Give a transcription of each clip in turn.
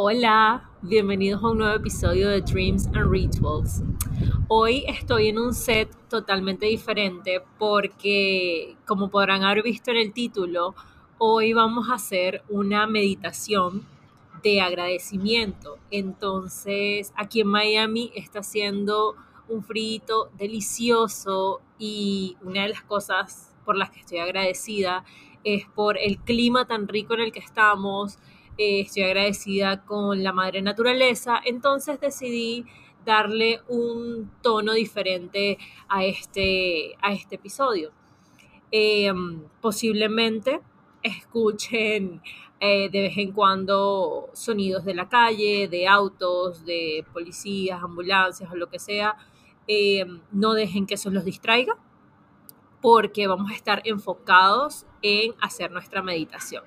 Hola, bienvenidos a un nuevo episodio de Dreams and Rituals. Hoy estoy en un set totalmente diferente porque, como podrán haber visto en el título, hoy vamos a hacer una meditación de agradecimiento. Entonces, aquí en Miami está haciendo un frito delicioso y una de las cosas por las que estoy agradecida es por el clima tan rico en el que estamos, eh, estoy agradecida con la madre naturaleza, entonces decidí darle un tono diferente a este, a este episodio. Em, posiblemente escuchen eh, de vez en cuando sonidos de la calle, de autos, de policías, ambulancias o lo que sea. Em, no dejen que eso los distraiga porque vamos a estar enfocados en hacer nuestra meditación.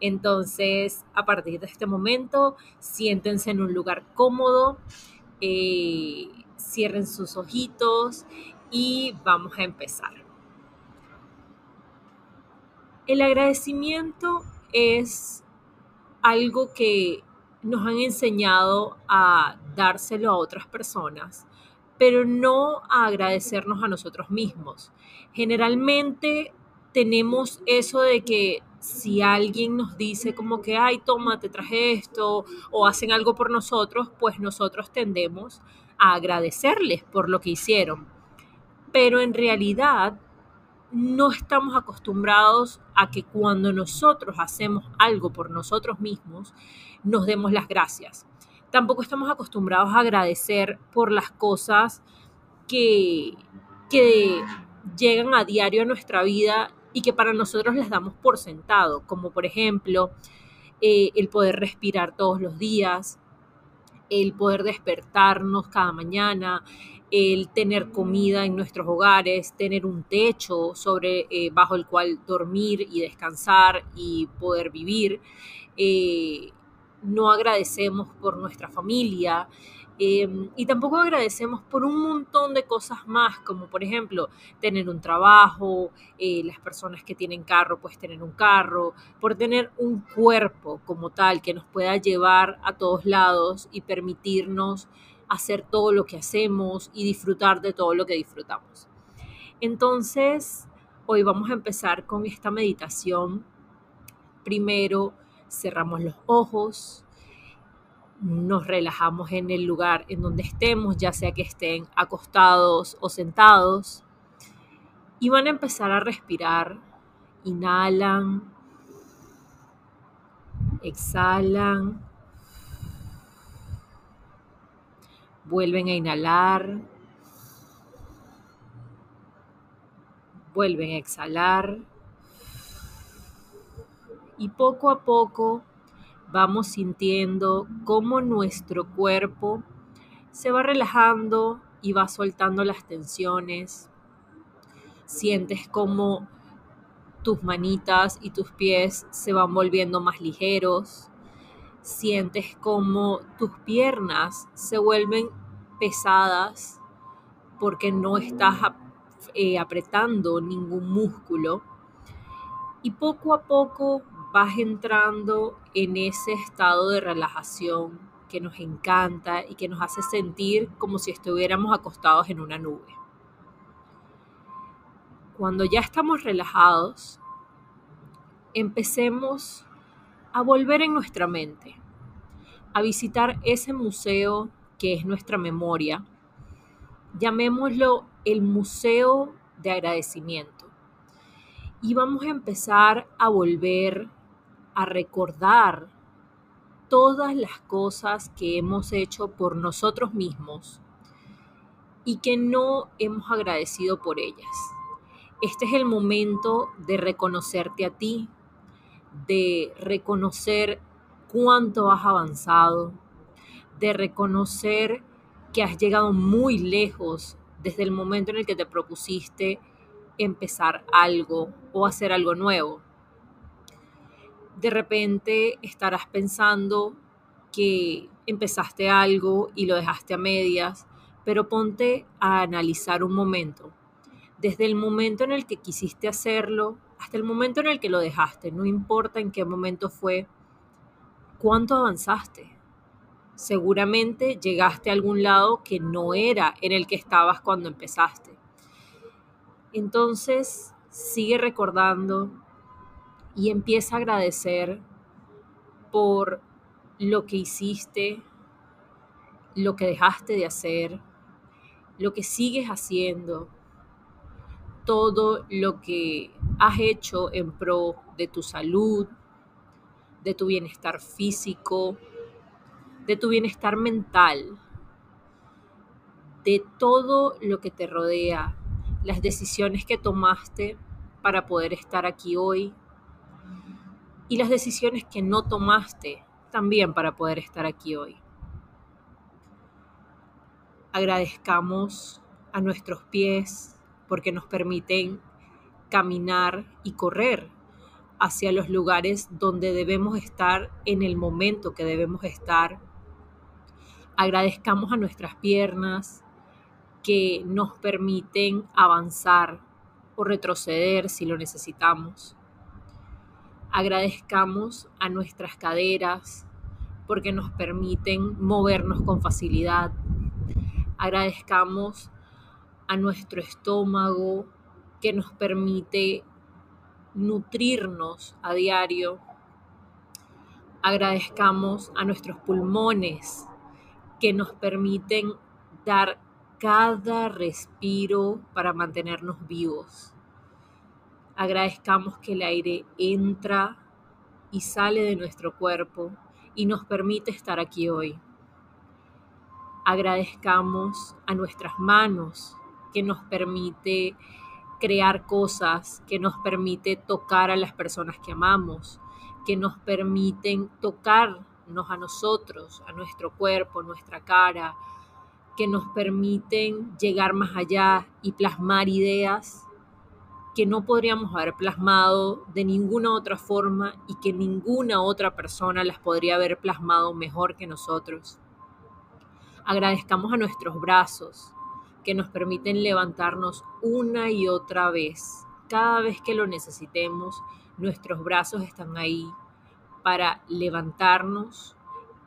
Entonces, a partir de este momento, siéntense en un lugar cómodo, eh, cierren sus ojitos y vamos a empezar. El agradecimiento es algo que nos han enseñado a dárselo a otras personas, pero no a agradecernos a nosotros mismos. Generalmente tenemos eso de que si alguien nos dice como que, ay, toma, te traje esto, o hacen algo por nosotros, pues nosotros tendemos a agradecerles por lo que hicieron. Pero en realidad no estamos acostumbrados a que cuando nosotros hacemos algo por nosotros mismos, nos demos las gracias. Tampoco estamos acostumbrados a agradecer por las cosas que, que llegan a diario a nuestra vida y que para nosotros las damos por sentado, como por ejemplo eh, el poder respirar todos los días, el poder despertarnos cada mañana, el tener comida en nuestros hogares, tener un techo sobre eh, bajo el cual dormir y descansar y poder vivir. Eh, no agradecemos por nuestra familia, Em, y tampoco agradecemos por un montón de cosas más, como por ejemplo tener un trabajo, eh, las personas que tienen carro, pues tener un carro, por tener un cuerpo como tal que nos pueda llevar a todos lados y permitirnos hacer todo lo que hacemos y disfrutar de todo lo que disfrutamos. Entonces, hoy vamos a empezar con esta meditación. Primero, cerramos los ojos nos relajamos en el lugar en donde estemos, ya sea que estén acostados o sentados, y van a empezar a respirar. Inhalan, exhalan, vuelven a inhalar, vuelven a exhalar y poco a poco vamos sintiendo cómo nuestro cuerpo se va relajando y va soltando las tensiones. Sientes como tus manitas y tus pies se van volviendo más ligeros. Sientes como tus piernas se vuelven pesadas porque no estás eh, apretando ningún músculo. Y poco a poco vas entrando en ese estado de relajación que nos encanta y que nos hace sentir como si estuviéramos acostados en una nube. Cuando ya estamos relajados, empecemos a volver en nuestra mente, a visitar ese museo que es nuestra memoria. Llamémoslo el Museo de Agradecimiento. Y vamos a empezar a volver a recordar todas las cosas que hemos hecho por nosotros mismos y que no hemos agradecido por ellas. Este es el momento de reconocerte a ti, de reconocer cuánto has avanzado, de reconocer que has llegado muy lejos desde el momento en el que te propusiste empezar algo o hacer algo nuevo. De repente estarás pensando que empezaste algo y lo dejaste a medias, pero ponte a analizar un momento. Desde el momento en el que quisiste hacerlo hasta el momento en el que lo dejaste, no importa en qué momento fue, cuánto avanzaste. Seguramente llegaste a algún lado que no era en el que estabas cuando empezaste. Entonces, sigue recordando y empieza a agradecer por lo que hiciste, lo que dejaste de hacer, lo que sigues haciendo, todo lo que has hecho en pro de tu salud, de tu bienestar físico, de tu bienestar mental, de todo lo que te rodea, las decisiones que tomaste para poder estar aquí hoy y las decisiones que no tomaste también para poder estar aquí hoy. Agradezcamos a nuestros pies porque nos permiten caminar y correr hacia los lugares donde debemos estar en el momento que debemos estar. Agradezcamos a nuestras piernas que nos permiten avanzar o retroceder si lo necesitamos. Agradezcamos a nuestras caderas porque nos permiten movernos con facilidad. Agradezcamos a nuestro estómago que nos permite nutrirnos a diario. Agradezcamos a nuestros pulmones que nos permiten dar cada respiro para mantenernos vivos. Agradezcamos que el aire entra y sale de nuestro cuerpo y nos permite estar aquí hoy. Agradezcamos a nuestras manos que nos permite crear cosas, que nos permite tocar a las personas que amamos, que nos permiten tocarnos a nosotros, a nuestro cuerpo, nuestra cara, que nos permiten llegar más allá y plasmar ideas que no podríamos haber plasmado de ninguna otra forma y que ninguna otra persona las podría haber plasmado mejor que nosotros. Agradezcamos a nuestros brazos que nos permiten levantarnos una y otra vez. Cada vez que lo necesitemos, nuestros brazos están ahí para levantarnos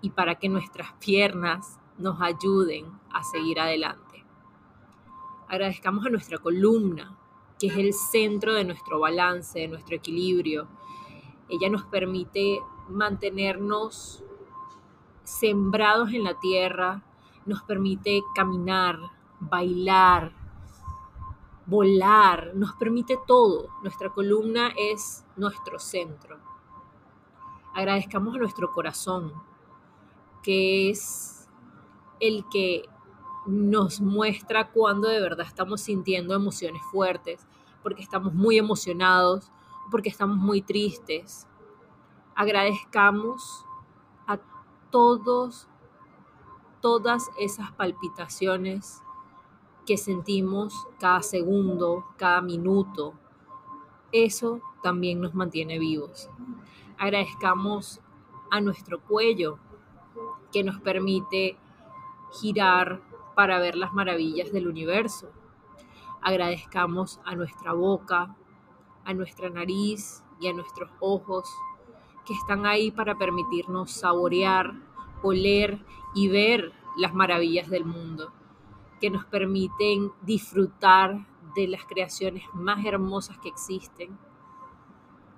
y para que nuestras piernas nos ayuden a seguir adelante. Agradezcamos a nuestra columna que es el centro de nuestro balance, de nuestro equilibrio. Ella nos permite mantenernos sembrados en la tierra, nos permite caminar, bailar, volar, nos permite todo. Nuestra columna es nuestro centro. Agradezcamos a nuestro corazón, que es el que nos muestra cuando de verdad estamos sintiendo emociones fuertes, porque estamos muy emocionados, porque estamos muy tristes. Agradezcamos a todos, todas esas palpitaciones que sentimos cada segundo, cada minuto. Eso también nos mantiene vivos. Agradezcamos a nuestro cuello que nos permite girar para ver las maravillas del universo. Agradezcamos a nuestra boca, a nuestra nariz y a nuestros ojos que están ahí para permitirnos saborear, oler y ver las maravillas del mundo, que nos permiten disfrutar de las creaciones más hermosas que existen.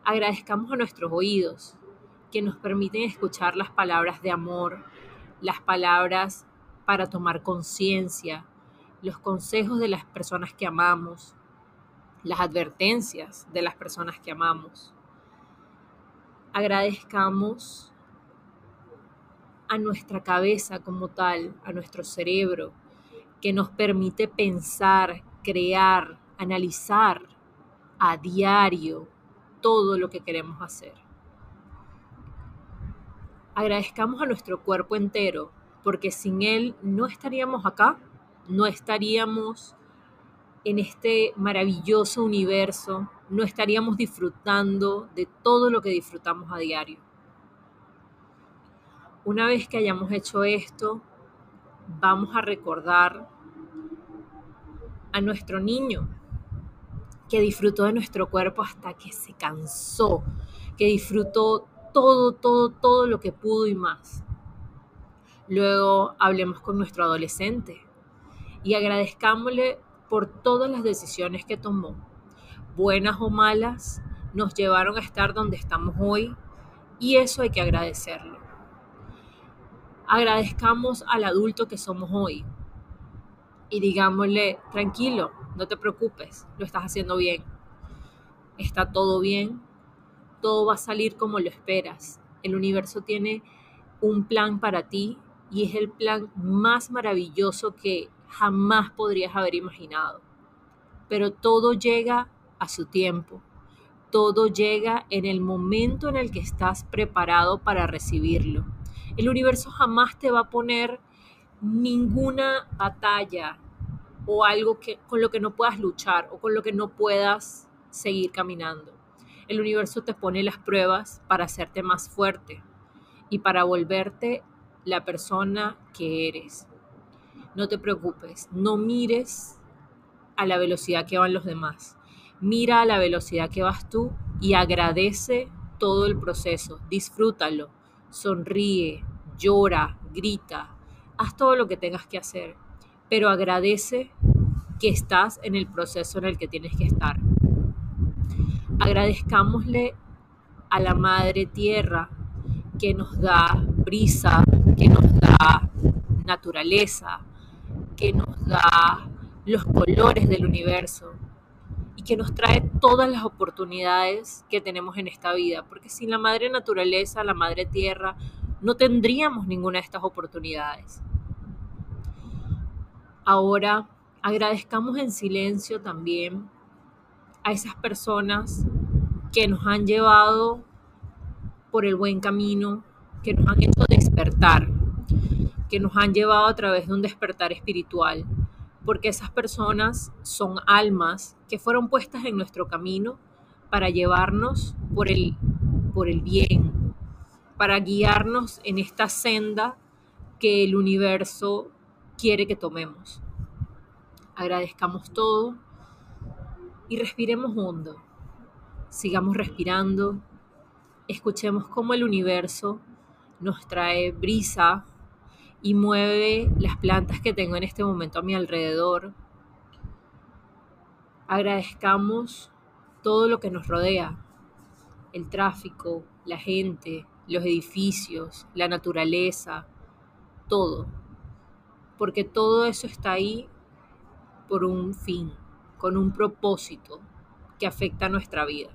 Agradezcamos a nuestros oídos, que nos permiten escuchar las palabras de amor, las palabras para tomar conciencia, los consejos de las personas que amamos, las advertencias de las personas que amamos. Agradezcamos a nuestra cabeza como tal, a nuestro cerebro, que nos permite pensar, crear, analizar a diario todo lo que queremos hacer. Agradezcamos a nuestro cuerpo entero, porque sin él no estaríamos acá, no estaríamos en este maravilloso universo, no estaríamos disfrutando de todo lo que disfrutamos a diario. Una vez que hayamos hecho esto, vamos a recordar a nuestro niño que disfrutó de nuestro cuerpo hasta que se cansó, que disfrutó todo, todo, todo lo que pudo y más. Luego hablemos con nuestro adolescente y agradezcámosle por todas las decisiones que tomó. Buenas o malas, nos llevaron a estar donde estamos hoy y eso hay que agradecerlo. Agradezcamos al adulto que somos hoy y digámosle, tranquilo, no te preocupes, lo estás haciendo bien. Está todo bien, todo va a salir como lo esperas. El universo tiene un plan para ti y es el plan más maravilloso que jamás podrías haber imaginado. Pero todo llega a su tiempo. Todo llega en el momento en el que estás preparado para recibirlo. El universo jamás te va a poner ninguna batalla o algo que, con lo que no puedas luchar o con lo que no puedas seguir caminando. El universo te pone las pruebas para hacerte más fuerte y para volverte la persona que eres. No te preocupes, no mires a la velocidad que van los demás. Mira a la velocidad que vas tú y agradece todo el proceso. Disfrútalo, sonríe, llora, grita, haz todo lo que tengas que hacer, pero agradece que estás en el proceso en el que tienes que estar. Agradezcámosle a la Madre Tierra que nos da brisa, que nos da naturaleza, que nos da los colores del universo y que nos trae todas las oportunidades que tenemos en esta vida, porque sin la madre naturaleza, la madre tierra, no tendríamos ninguna de estas oportunidades. Ahora agradezcamos en silencio también a esas personas que nos han llevado por el buen camino, que nos han hecho despertar, que nos han llevado a través de un despertar espiritual, porque esas personas son almas que fueron puestas en nuestro camino para llevarnos por el, por el bien, para guiarnos en esta senda que el universo quiere que tomemos. Agradezcamos todo y respiremos hondo. Sigamos respirando. Escuchemos cómo el universo nos trae brisa y mueve las plantas que tengo en este momento a mi alrededor. Agradezcamos todo lo que nos rodea, el tráfico, la gente, los edificios, la naturaleza, todo. Porque todo eso está ahí por un fin, con un propósito que afecta a nuestra vida.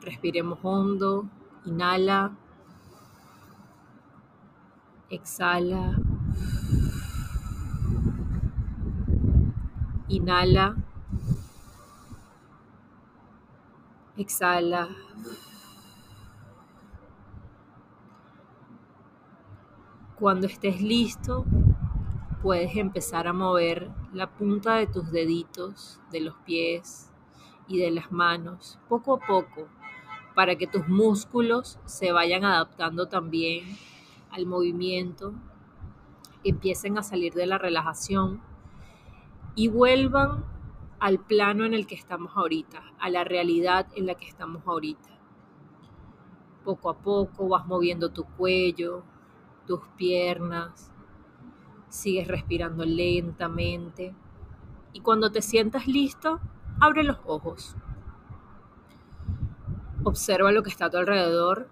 Respiremos hondo, inhala Exhala. Inhala. Exhala. Cuando estés listo, puedes empezar a mover la punta de tus deditos, de los pies y de las manos, poco a poco, para que tus músculos se vayan adaptando también al movimiento, empiecen a salir de la relajación y vuelvan al plano en el que estamos ahorita, a la realidad en la que estamos ahorita. Poco a poco vas moviendo tu cuello, tus piernas, sigues respirando lentamente y cuando te sientas listo, abre los ojos. Observa lo que está a tu alrededor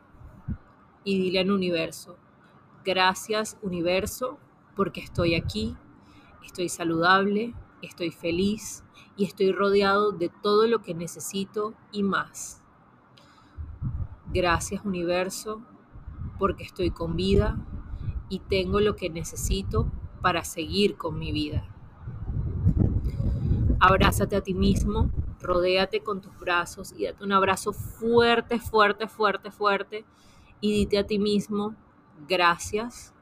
y dile al universo, Gracias universo porque estoy aquí, estoy saludable, estoy feliz y estoy rodeado de todo lo que necesito y más. Gracias universo porque estoy con vida y tengo lo que necesito para seguir con mi vida. Abrázate a ti mismo, rodéate con tus brazos y date un abrazo fuerte, fuerte, fuerte, fuerte y dite a ti mismo gracias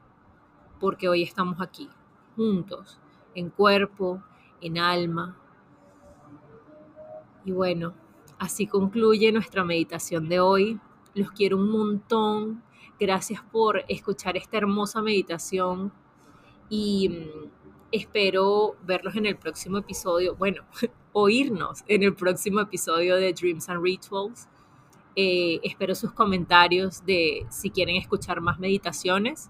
porque hoy estamos aquí, juntos, en cuerpo, en alma. Y bueno, así concluye nuestra meditación de hoy. Los quiero un montón. Gracias por escuchar esta hermosa meditación y mm, espero verlos en el próximo episodio, bueno, oírnos en el próximo episodio de Dreams and Rituals. Eh, espero sus comentarios de si quieren escuchar más meditaciones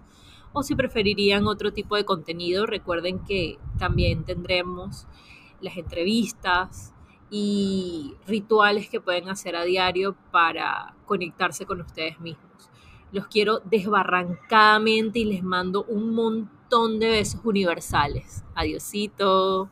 o si preferirían otro tipo de contenido. Recuerden que también tendremos las entrevistas y rituales que pueden hacer a diario para conectarse con ustedes mismos. Los quiero desbarrancadamente y les mando un montón de besos universales. Adiosito.